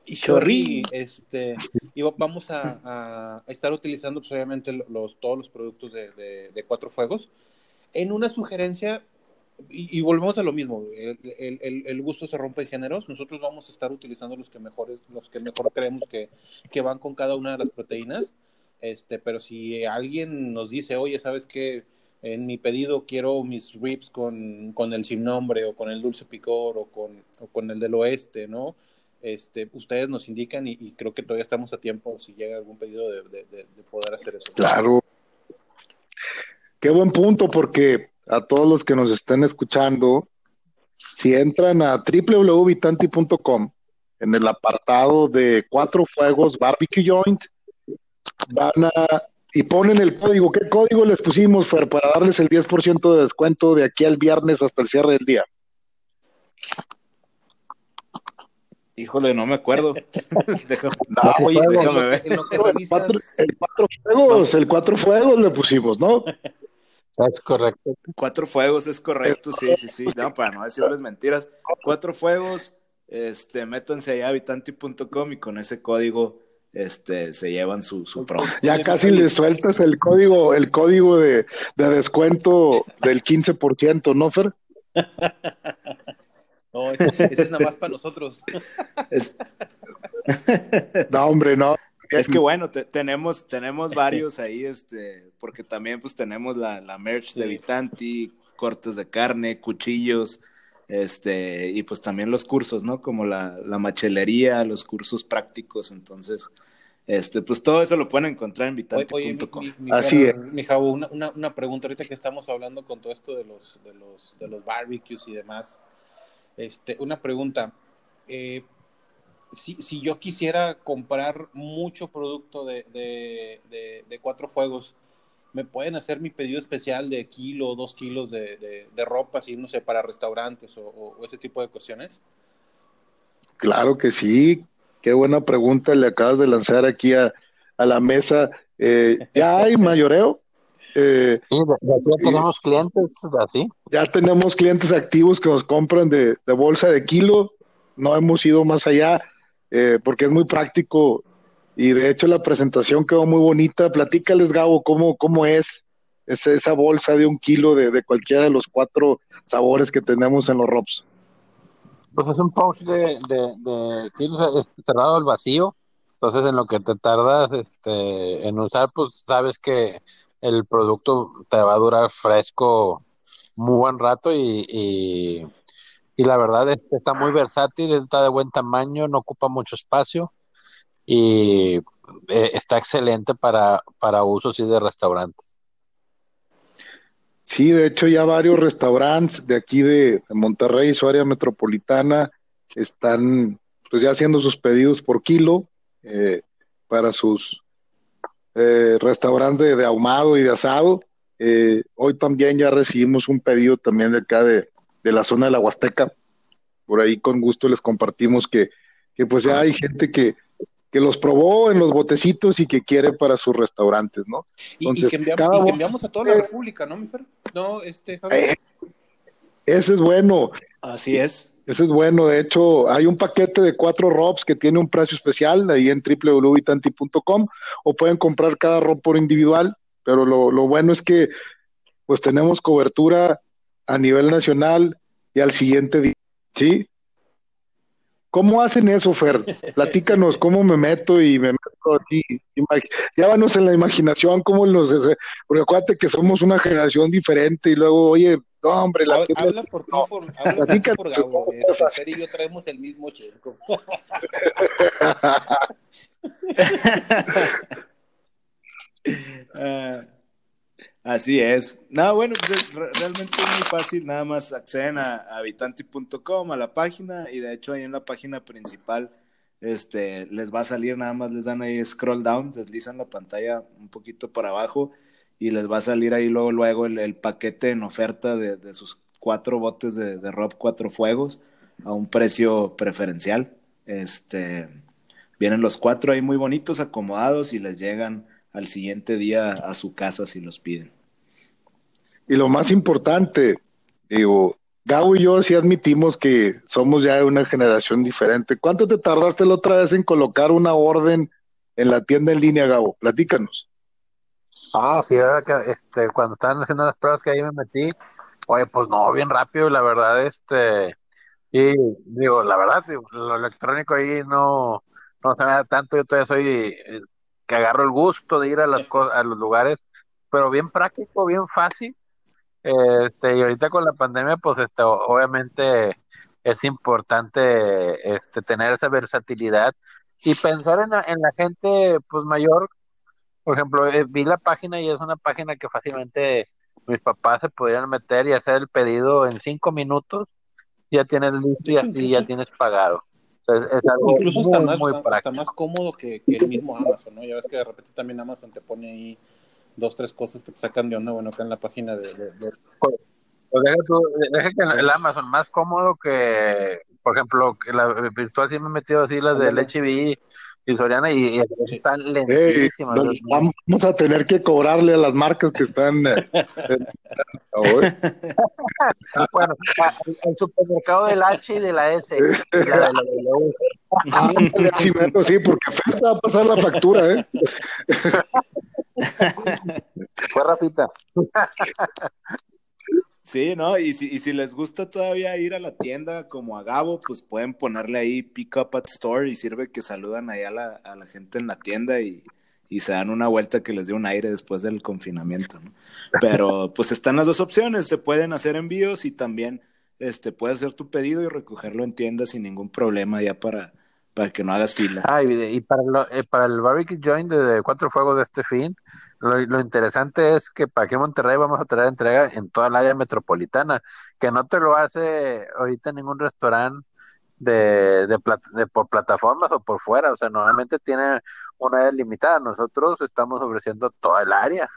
y Chorri, este, y vamos a, estar utilizando pues, obviamente los, todos los productos de, Cuatro Fuegos. En una sugerencia, y, volvemos a lo mismo, el, gusto se rompe en géneros, nosotros vamos a estar utilizando los que mejor, los que mejor creemos que, que van con cada una de las proteínas, este, pero si alguien nos dice, oye, ¿sabes qué? En mi pedido quiero mis ribs con, con el sin nombre o con el dulce picor o con, o con el del oeste, ¿no? este, ustedes nos indican y, creo que todavía estamos a tiempo si llega algún pedido de, poder hacer eso. Claro. Qué buen punto, porque a todos los que nos estén escuchando, si entran a www.vitanti.com, en el apartado de cuatro fuegos barbecue joint, van a y ponen el código. ¿Qué código les pusimos para darles el 10% de descuento de aquí al viernes hasta el cierre del día? Híjole, no me acuerdo. <laughs> oye, el, cuatro, fuegos, el cuatro fuegos le pusimos, ¿no? Es correcto. Cuatro fuegos es correcto, sí, sí, sí. No, para no decirles mentiras. Cuatro fuegos, este, métanse allá a habitanti.com y con ese código este, se llevan su, su Ya casi le sueltas el código, el código de, de descuento del 15%, ¿no, Fer? <laughs> No, ese, es nada más para nosotros. No, hombre, no. Es que bueno, tenemos, tenemos varios ahí, este, porque también pues tenemos la, la merch de Vitanti, cortes de carne, cuchillos, este, y pues también los cursos, ¿no? Como la, la machelería, los cursos prácticos, entonces, este, pues todo eso lo pueden encontrar en vitante.com. Así es. Mi Javo, una, una, una, pregunta ahorita que estamos hablando con todo esto de los, de los, de los barbecues y demás. Este, una pregunta. Eh, si, si, yo quisiera comprar mucho producto de, de, de cuatro fuegos, me pueden hacer mi pedido especial de kilo o dos kilos de, de, ropa, así, no sé, para restaurantes o, ese tipo de cuestiones? Claro que sí. Qué buena pregunta le acabas de lanzar aquí a, a la mesa. Eh, <laughs> ¿Ya hay mayoreo? Eh, sí, ya tenemos clientes así. Ya tenemos clientes activos que nos compran de, de bolsa de kilo. No hemos ido más allá eh, porque es muy práctico y de hecho la presentación quedó muy bonita. Platícales, Gabo, cómo, cómo es esa, bolsa de un kilo de, de, cualquiera de los cuatro sabores que tenemos en los ROPS. Pues es un pouch de, de, de kilos cerrado al vacío. Entonces, en lo que te tardas este, en usar, pues sabes que el producto te va a durar fresco muy buen rato y, y, y la verdad está muy versátil, está de buen tamaño, no ocupa mucho espacio y eh, está excelente para, para usos y de restaurantes. Sí, de hecho ya varios restaurantes de aquí de, Monterrey, su área metropolitana, están pues ya haciendo sus pedidos por kilo eh, para sus eh, restaurantes de, ahumado y de asado. hoy también ya recibimos un pedido también de acá de, de, la zona de la Huasteca. Por ahí con gusto les compartimos que, que pues ya hay gente que, que los probó en los botecitos y que quiere para sus restaurantes, ¿no? y, que enviamos, a toda la República, ¿no, mi Fer? No, este, eh, eso es bueno. Así es. Eso es bueno. De hecho, hay un paquete de cuatro ROPs que tiene un precio especial ahí en www.itanti.com o pueden comprar cada ROP por individual, pero lo, lo bueno es que pues tenemos cobertura a nivel nacional y al siguiente día, ¿sí? ¿Cómo hacen eso, Fer? <laughs> Platícanos cómo me meto y me meto aquí. Llévanos en la imaginación cómo los... Porque acuérdate que somos una generación diferente y luego, oye, no, hombre... La habla, por ti, por, habla por Gabo. Fer y yo traemos el mismo chico. uh, <laughs> <laughs> Así es. No, bueno, pues, realmente es muy fácil. Nada más acceden a, habitanti.com, a la página, y de hecho ahí en la página principal este, les va a salir, nada más les dan ahí scroll down, deslizan la pantalla un poquito para abajo y les va a salir ahí luego, luego el, paquete en oferta de, sus cuatro botes de, de Rob Cuatro Fuegos a un precio preferencial. Este, vienen los cuatro ahí muy bonitos, acomodados y les llegan al siguiente día a su casa si los piden. Y lo más importante, digo, Gabo y yo sí admitimos que somos ya de una generación diferente. ¿Cuánto te tardaste la otra vez en colocar una orden en la tienda en línea, Gabo? Platícanos. Ah, sí, que este, cuando estaban haciendo las pruebas que ahí me metí, oye, pues no, bien rápido, la verdad, este, y digo, la verdad, lo electrónico ahí no, no se me da tanto, yo todavía soy eh, que agarro el gusto de ir a las a los lugares, pero bien práctico, bien fácil. Este, y ahorita con la pandemia, pues este, obviamente es importante este, tener esa versatilidad y pensar en la, en la gente pues mayor. Por ejemplo, eh, vi la página y es una página que fácilmente mis papás se podrían meter y hacer el pedido en cinco minutos, ya tienes listo y, ya tienes pagado. Es algo incluso está, más, más cómodo que, el mismo Amazon, ¿no? Ya ves que de repente también Amazon te pone ahí dos, tres cosas que te sacan de onda, bueno, acá en la página de... Pues, pues deja, que el Amazon más cómodo que, por ejemplo, que la virtual sí me he metido así las de HB y Soriana y, están lentísimas. vamos a tener que cobrarle a las marcas que están. Eh, <laughs> bueno, el supermercado del H y de la S. Ah, sí, porque falta va a pasar la factura, ¿eh? Fue Rafita. <laughs> Sí, ¿no? Y si, y si les gusta todavía ir a la tienda como a Gabo, pues pueden ponerle ahí pick up at store y sirve que saludan ahí a la, a la gente en la tienda y, y se dan una vuelta que les dé un aire después del confinamiento, ¿no? Pero pues están las dos opciones, se pueden hacer envíos y también este puedes hacer tu pedido y recogerlo en tienda sin ningún problema ya para, para que no hagas fila. Ah, y, para, eh, para el barbecue joint de cuatro fuegos de este fin, lo, interesante es que para aquí en Monterrey vamos a traer entrega en toda el área metropolitana, que no te lo hace ahorita ningún restaurante de, de, por plataformas o por fuera, o sea, normalmente tiene una área limitada, nosotros estamos ofreciendo toda el área.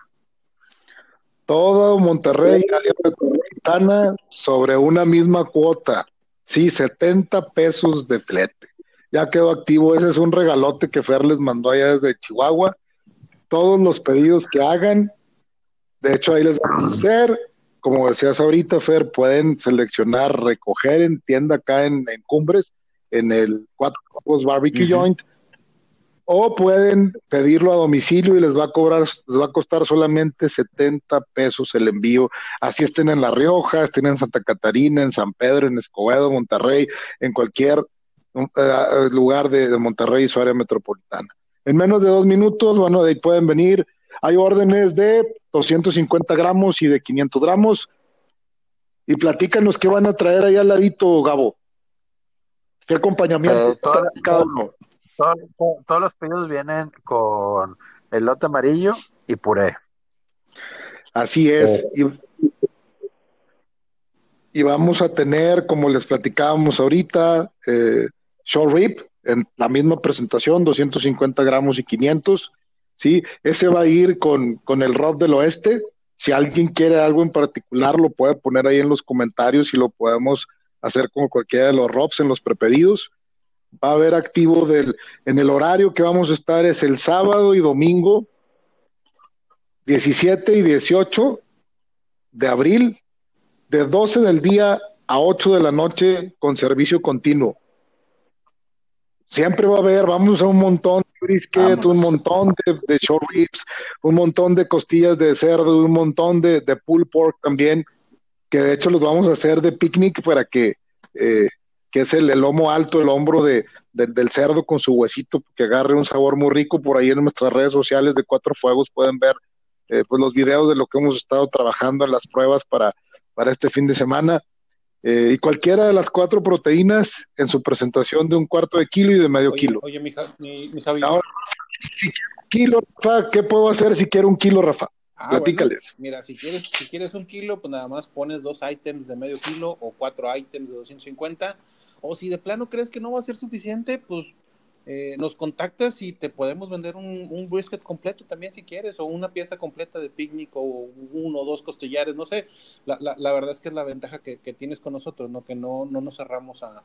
Todo Monterrey, área metropolitana, sobre una misma cuota, sí, 70 pesos de flete. Ya quedó activo, ese es un regalote que Fer les mandó allá desde Chihuahua todos los pedidos que hagan. De hecho, ahí les van a hacer. Como decías ahorita, Fer, pueden seleccionar, recoger en tienda acá en, Cumbres, en el Cuatro Copos Barbecue Joint, o pueden pedirlo a domicilio y les va a cobrar, les va a costar solamente 70 pesos el envío. Así estén en La Rioja, estén en Santa Catarina, en San Pedro, en Escobedo, Monterrey, en cualquier eh, lugar de, de Monterrey y su área metropolitana en menos de dos minutos, bueno, de ahí pueden venir. Hay órdenes de 250 gramos y de 500 gramos. Y platícanos qué van a traer ahí al ladito, Gabo. ¿Qué acompañamiento eh, cada uno? todos los pedidos vienen con elote amarillo y puré. Así es. Eh. Y, vamos a tener, como les platicábamos ahorita, eh, short rib, en la misma presentación, 250 gramos y 500, ¿sí? Ese va a ir con, con el rock del oeste. Si alguien quiere algo en particular, lo puede poner ahí en los comentarios y lo podemos hacer con cualquiera de los ROPs en los prepedidos. Va a haber activo del, en el horario que vamos a estar es el sábado y domingo, 17 y 18 de abril, de 12 del día a 8 de la noche con servicio continuo. Siempre va a haber, vamos a un montón de brisket, un montón de, short ribs, un montón de costillas de cerdo, un montón de, de pulled pork también, que de hecho los vamos a hacer de picnic para que, eh, que es el, lomo alto, el hombro de, del cerdo con su huesito, que agarre un sabor muy rico. Por ahí en nuestras redes sociales de Cuatro Fuegos pueden ver eh, pues los videos de lo que hemos estado trabajando en las pruebas para, para este fin de semana. Eh, y cualquiera de las cuatro proteínas en su presentación de un cuarto de kilo y de medio kilo. Oye, mi, mi, Javi. si kilo, Rafa, ¿qué puedo hacer si quiero un kilo, Rafa? Ah, Platícales. mira, si quieres, si quieres un kilo, pues nada más pones dos ítems de medio kilo o cuatro ítems de 250. O si de plano crees que no va a ser suficiente, pues eh, nos contactas y te podemos vender un, brisket completo también si quieres, o una pieza completa de picnic, o uno o dos costillares, no sé. La, la, verdad es que es la ventaja que, tienes con nosotros, ¿no? Que no, no nos cerramos a,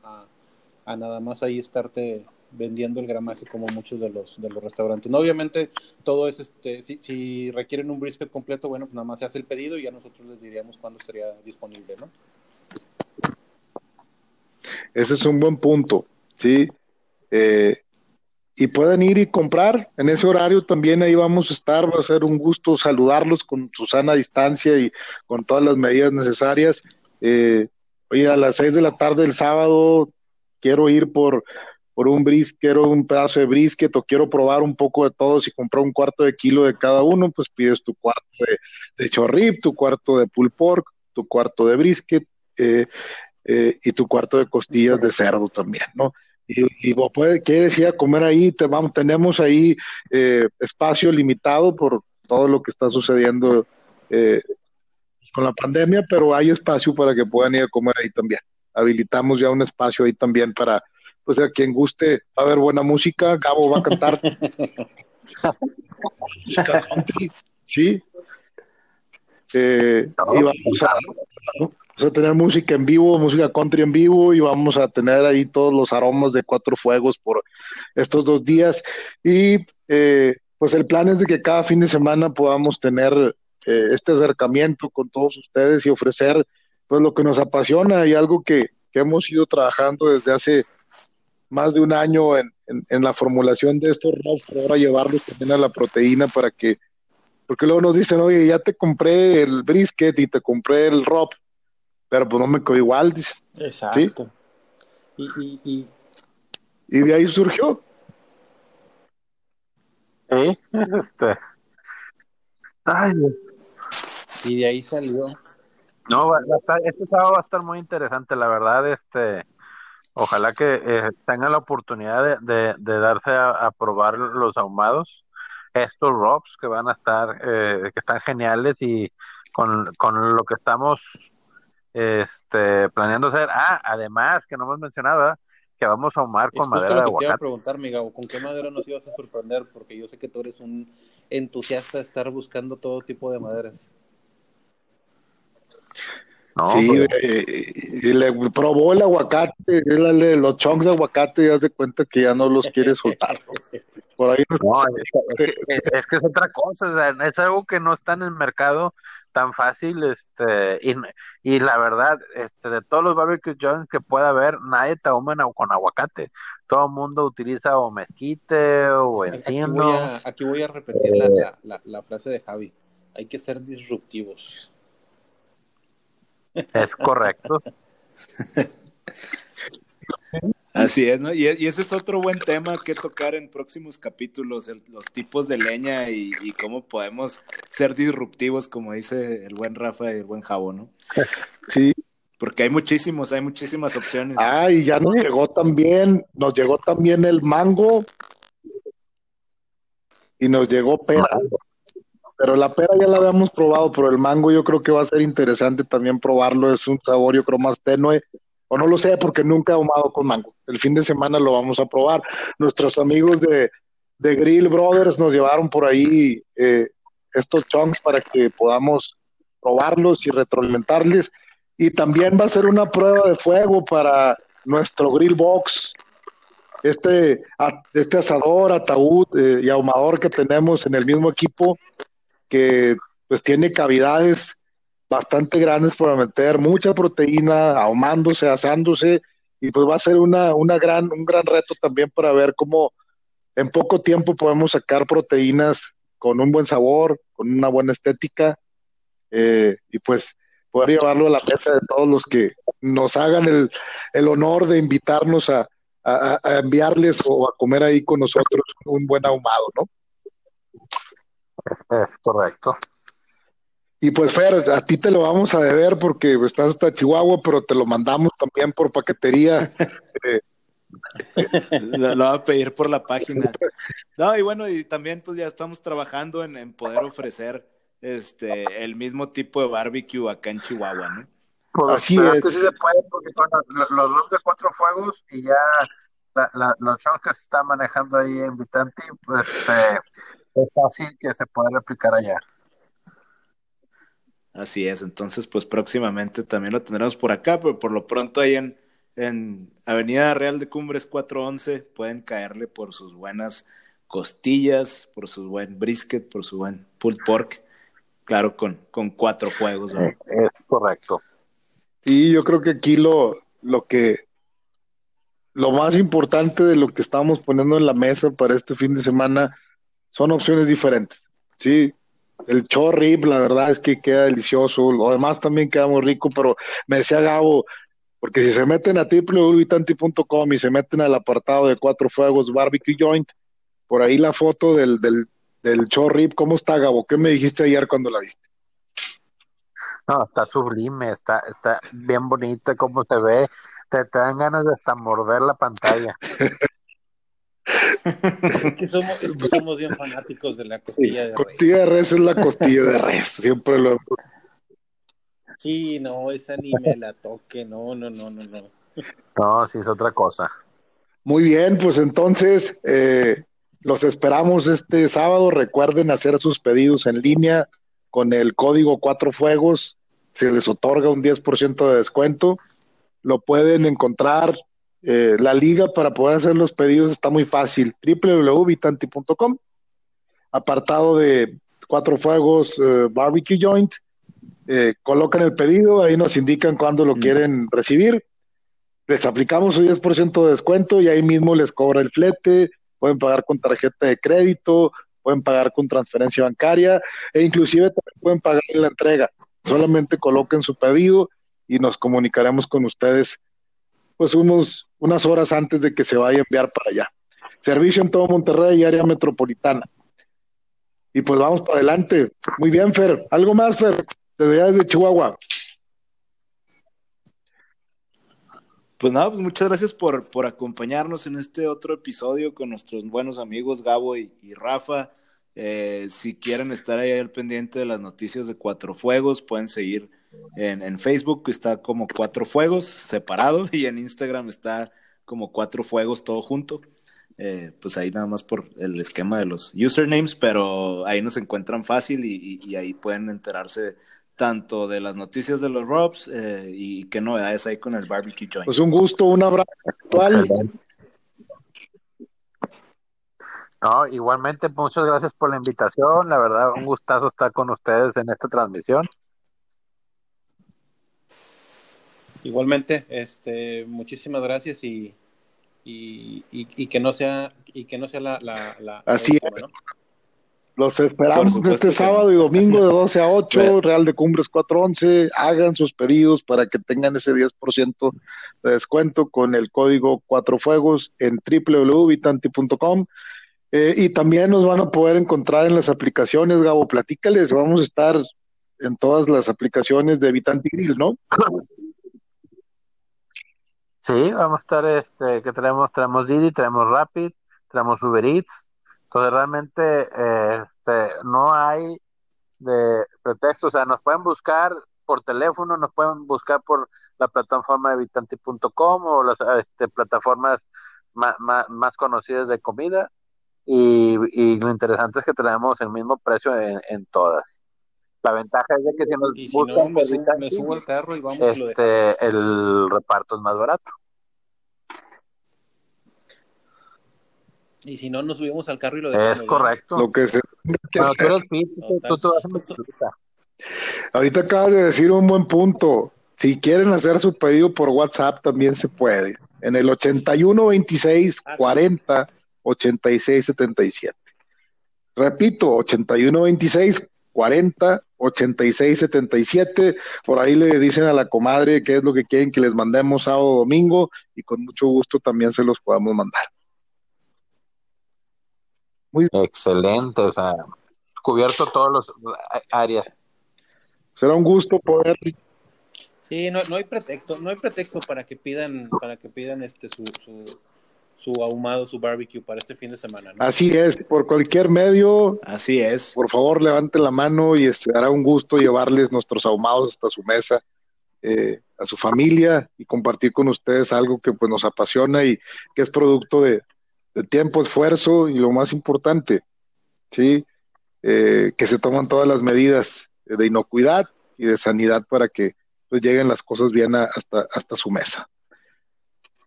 a, nada más ahí estarte vendiendo el gramaje como muchos de los, de los restaurantes. No, obviamente todo es, este, si, si requieren un brisket completo, bueno, pues nada más se hace el pedido y ya nosotros les diríamos cuándo estaría disponible, ¿no? Ese es un buen punto, ¿sí? Eh, y pueden ir y comprar. En ese horario también ahí vamos a estar, va a ser un gusto saludarlos con su sana distancia y con todas las medidas necesarias. Eh, oye, a las seis de la tarde del sábado quiero ir por, por un brisket, quiero un pedazo de brisket o quiero probar un poco de todos y comprar un cuarto de kilo de cada uno, pues pides tu cuarto de, de chorrip, tu cuarto de pulled pork, tu cuarto de brisket. Eh, eh, y tu cuarto de costillas de cerdo también, ¿no? Y, vos puedes, quieres ir a comer ahí, te vamos, tenemos ahí eh, espacio limitado por todo lo que está sucediendo eh, con la pandemia, pero hay espacio para que puedan ir a comer ahí también. Habilitamos ya un espacio ahí también para, pues a quien guste, va a haber buena música, Gabo va a cantar. sí. Eh, y vamos a, tener música en vivo, música country en vivo y vamos a tener ahí todos los aromas de Cuatro Fuegos por estos dos días. Y eh, pues el plan es de que cada fin de semana podamos tener eh, este acercamiento con todos ustedes y ofrecer pues lo que nos apasiona y algo que, hemos ido trabajando desde hace más de un año en, en, la formulación de estos ROPs, ahora llevarlos también a la proteína para que, porque luego nos dicen, oye, ya te compré el brisket y te compré el ROP, pero pues no me quedó igual, dice. Exacto. Y, y, y... y de ahí surgió. ¿Eh? <laughs> Este. Ay, y de ahí salió. No, este sábado va a estar muy interesante, la verdad, este, ojalá que eh, tengan la oportunidad de, de, darse a, probar los ahumados, estos ROPs que van a estar, eh, que están geniales y con, con, lo que estamos este, planeando hacer. Ah, además, que no hemos mencionado, que vamos a ahumar con madera de aguacate. Te iba a preguntar, Miguel, ¿con qué madera nos ibas a sorprender? Porque yo sé que tú eres un entusiasta de estar buscando todo tipo de maderas sí, eh, y le probó el aguacate, los chunks de aguacate y hace cuenta que ya no los quiere soltar. <laughs> Por ahí no, es, que, es, otra cosa, es algo que no está en el mercado tan fácil, este, y, y la verdad, este, de todos los barbecue joints que pueda haber, nadie te con aguacate. Todo el mundo utiliza o mezquite o encino. Aquí, aquí voy a, repetir la, la, la frase de Javi. Hay que ser disruptivos. Es correcto. <laughs> Así es, ¿no? Y, ese es otro buen tema que tocar en próximos capítulos, los tipos de leña y, cómo podemos ser disruptivos, como dice el buen Rafa y el buen Jabo, ¿no? Sí. Porque hay muchísimos, hay muchísimas opciones. Ah, y ya nos llegó también, nos llegó también el mango y nos llegó pera. Pero la pera ya la habíamos probado, pero el mango yo creo que va a ser interesante también probarlo. Es un sabor, yo creo, más tenue. O no lo sé, porque nunca he ahumado con mango. El fin de semana lo vamos a probar. Nuestros amigos de, de Grill Brothers nos llevaron por ahí eh, estos chunks para que podamos probarlos y retroalimentarles. Y también va a ser una prueba de fuego para nuestro Grill Box, este, este asador, ataúd eh, y ahumador que tenemos en el mismo equipo que pues tiene cavidades bastante grandes para meter mucha proteína, ahumándose, asándose, y pues va a ser una, una gran, un gran reto también para ver cómo en poco tiempo podemos sacar proteínas con un buen sabor, con una buena estética, eh, y pues poder llevarlo a la mesa de todos los que nos hagan el, el honor de invitarnos a, a, a, enviarles o a comer ahí con nosotros un buen ahumado, ¿no? Es correcto. Y pues Fer, a ti te lo vamos a deber porque estás hasta Chihuahua, pero te lo mandamos también por paquetería. <laughs> lo, lo, voy a pedir por la página. No, y bueno, y también pues ya estamos trabajando en, poder ofrecer este el mismo tipo de barbecue acá en Chihuahua, ¿no? Pues Así es. sí se puede porque con los, los de cuatro fuegos y ya la, los shows que se están manejando ahí en Vitanti, pues este, es fácil que se pueda replicar allá. Así es, entonces pues próximamente también lo tendremos por acá, pero por lo pronto ahí en, en Avenida Real de Cumbres 411 pueden caerle por sus buenas costillas, por su buen brisket, por su buen pulled pork, claro, con, con cuatro fuegos. Es correcto. Sí, yo creo que aquí lo, lo que lo más importante de lo que estamos poniendo en la mesa para este fin de semana son opciones diferentes. Sí, el chorrip, la verdad es que queda delicioso, lo demás también queda muy rico, pero me decía Gabo, porque si se meten a www.tanti.com y se meten al apartado de Cuatro Fuegos Barbecue Joint, por ahí la foto del, del, del chorrip, ¿cómo está Gabo? ¿Qué me dijiste ayer cuando la viste? No, está sublime, está, está bien bonita cómo se ve. Te, te dan ganas de hasta morder la pantalla. <laughs> es, que somos, es que somos bien fanáticos de la costilla de res. Costilla de res es la costilla de res, siempre lo Sí, no, esa ni me la toque, no, no, no, no, no. No, sí es otra cosa. Muy bien, pues entonces eh, los esperamos este sábado. Recuerden hacer sus pedidos en línea con el código Cuatro Fuegos. Se les otorga un 10% de descuento. Lo pueden encontrar. Eh, la liga para poder hacer los pedidos está muy fácil. www.vitanti.com. Apartado de Cuatro Fuegos eh, Barbecue Joint. Eh, colocan el pedido, ahí nos indican cuándo lo quieren recibir les aplicamos un 10% de descuento y ahí mismo les cobra el flete, pueden pagar con tarjeta de crédito, pueden pagar con transferencia bancaria e inclusive también pueden pagar en la entrega. Solamente coloquen su pedido y nos comunicaremos con ustedes pues unos, unas horas antes de que se vaya a enviar para allá. Servicio en todo Monterrey y área metropolitana. Y pues vamos para adelante. Muy bien, Fer. ¿Algo más, Fer? Desde Chihuahua. Pues nada, pues muchas gracias por, por acompañarnos en este otro episodio con nuestros buenos amigos Gabo y, Rafa. Eh, si quieren estar ahí al pendiente de las noticias de Cuatro Fuegos, pueden seguir en, en, Facebook, está como Cuatro Fuegos separado, <laughs> y en Instagram está como Cuatro Fuegos todo junto. Eh, pues ahí nada más por el esquema de los usernames, pero ahí nos encuentran fácil y, y ahí pueden enterarse tanto de las noticias de los Robs eh, y qué novedades hay con el barbecue joint. Pues un gusto, un abrazo No, igualmente, muchas gracias por la invitación. La verdad, un gustazo estar con ustedes en esta transmisión. Igualmente, este, muchísimas gracias y, y, y, que no sea y que no sea la, la, Así es. Los esperamos este sábado y domingo de 12 a 8, Real de Cumbres 411. Hagan sus pedidos para que tengan ese 10% de descuento con el código Cuatro Fuegos en www.vitanti.com. Eh, y también nos van a poder encontrar en las aplicaciones, Gabo, platícales, vamos a estar en todas las aplicaciones de Vitanti Grill, ¿no? <laughs> Sí, vamos a estar, este, que tenemos, tenemos Didi, tenemos Rapid, tenemos Uber Eats, entonces realmente este, no hay de pretexto, o sea, nos pueden buscar por teléfono, nos pueden buscar por la plataforma de Vitanti.com o las este, plataformas más, conocidas de comida. Y, lo interesante es que tenemos el mismo precio en, todas. La ventaja es de que si nos buscan me, subo, el carro y vamos este, el reparto es más barato. Y si no, nos subimos al carro y lo dejamos. Es correcto. Lo que se... Ahorita acabas de decir un buen punto. Si quieren hacer su pedido por WhatsApp, también se puede. En el 81 26 40 86 77. Repito, 81 26 40 86 77. Por ahí le dicen a la comadre qué es lo que quieren que les mandemos sábado o domingo y con mucho gusto también se los podamos mandar. Muy excelente, o sea, cubierto todas las áreas. Será un gusto poder. Sí, no, no hay pretexto, no hay pretexto para que pidan, para que pidan este su, su, ahumado, su barbecue para este fin de semana. Así es, por cualquier medio. Así es. Por favor, levante la mano y será un gusto llevarles nuestros ahumados hasta su mesa. Eh, a su familia y compartir con ustedes algo que pues nos apasiona y que es producto de, de tiempo, esfuerzo y lo más importante, ¿sí? Eh, que se toman todas las medidas de inocuidad y de sanidad para que pues, lleguen las cosas bien hasta, hasta su mesa.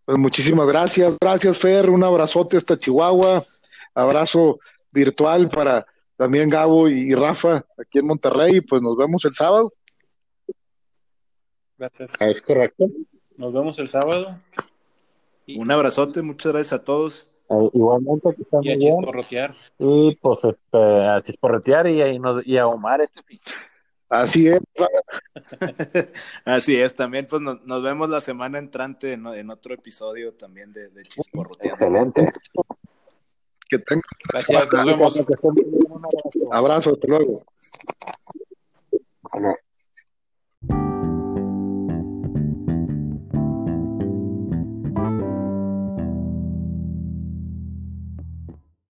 Pues muchísimas gracias, gracias Fer, un abrazote hasta Chihuahua, abrazo virtual para también Gabo y Rafa aquí en Monterrey, pues nos vemos el sábado. Gracias. Es correcto. Nos vemos el sábado. Un abrazote, muchas gracias a todos. Eh, igualmente que y a chisporrotear. Y pues este, a chisporrotear y, y, y a ahumar este fin. Así es. <laughs> Así es, también pues nos, vemos la semana entrante en, otro episodio también de, de Excelente. Que tengan. Gracias, nos vemos. Abrazo, hasta luego.